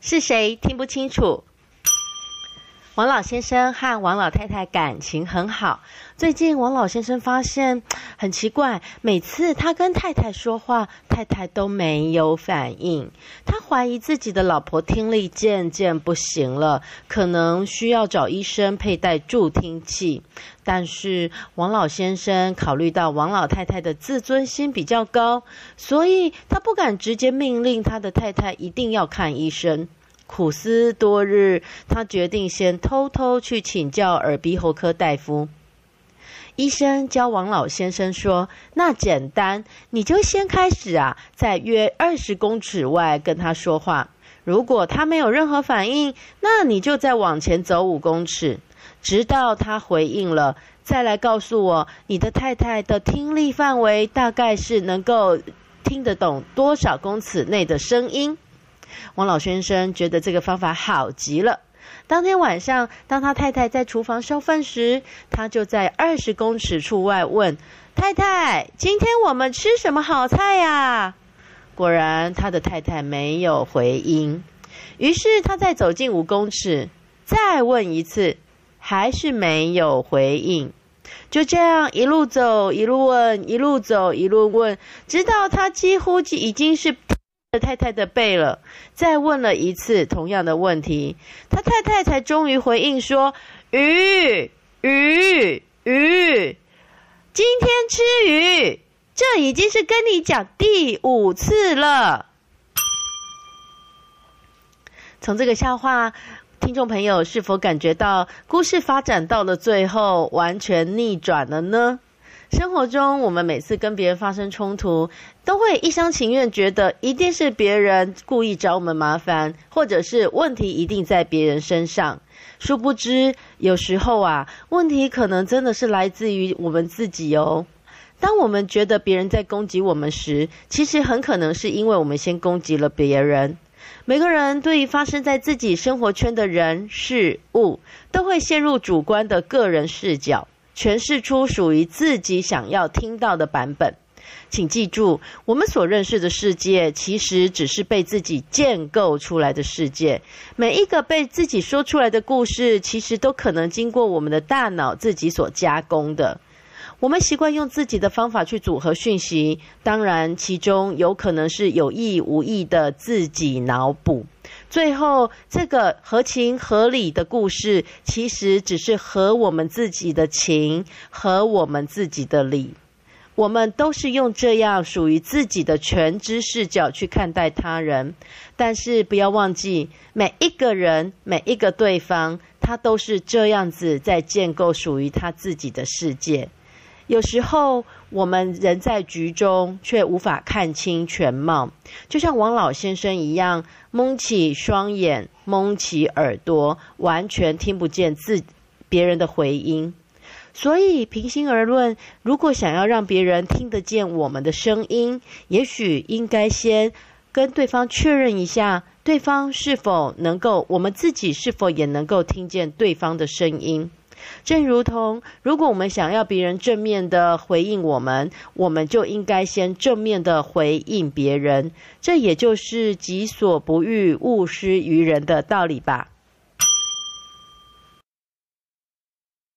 是谁听不清楚？王老先生和王老太太感情很好。最近王老先生发现 很奇怪，每次他跟太太说话，太太都没有反应。他怀疑自己的老婆听力渐渐不行了，可能需要找医生佩戴助听器。但是王老先生考虑到王老太太的自尊心比较高，所以他不敢直接命令他的太太一定要看医生。苦思多日，他决定先偷偷去请教耳鼻喉科大夫。医生教王老先生说：“那简单，你就先开始啊，在约二十公尺外跟他说话。如果他没有任何反应，那你就再往前走五公尺，直到他回应了，再来告诉我你的太太的听力范围大概是能够听得懂多少公尺内的声音。”王老先生觉得这个方法好极了。当天晚上，当他太太在厨房烧饭时，他就在二十公尺处外问太太：“今天我们吃什么好菜呀？”果然，他的太太没有回音。于是，他再走近五公尺，再问一次，还是没有回应。就这样一路走，一路问，一路走，一路问，直到他几乎已经是。太太的背了，再问了一次同样的问题，他太太才终于回应说：“鱼，鱼，鱼，今天吃鱼。”这已经是跟你讲第五次了。从这个笑话，听众朋友是否感觉到故事发展到了最后完全逆转了呢？生活中，我们每次跟别人发生冲突，都会一厢情愿觉得一定是别人故意找我们麻烦，或者是问题一定在别人身上。殊不知，有时候啊，问题可能真的是来自于我们自己哦。当我们觉得别人在攻击我们时，其实很可能是因为我们先攻击了别人。每个人对于发生在自己生活圈的人事物，都会陷入主观的个人视角。诠释出属于自己想要听到的版本。请记住，我们所认识的世界，其实只是被自己建构出来的世界。每一个被自己说出来的故事，其实都可能经过我们的大脑自己所加工的。我们习惯用自己的方法去组合讯息，当然，其中有可能是有意无意的自己脑补。最后，这个合情合理的故事，其实只是合我们自己的情，合我们自己的理。我们都是用这样属于自己的全知视角去看待他人，但是不要忘记，每一个人、每一个对方，他都是这样子在建构属于他自己的世界。有时候，我们人在局中，却无法看清全貌，就像王老先生一样，蒙起双眼，蒙起耳朵，完全听不见自别人的回音。所以，平心而论，如果想要让别人听得见我们的声音，也许应该先跟对方确认一下，对方是否能够，我们自己是否也能够听见对方的声音。正如同，如果我们想要别人正面的回应我们，我们就应该先正面的回应别人。这也就是己所不欲，勿施于人的道理吧。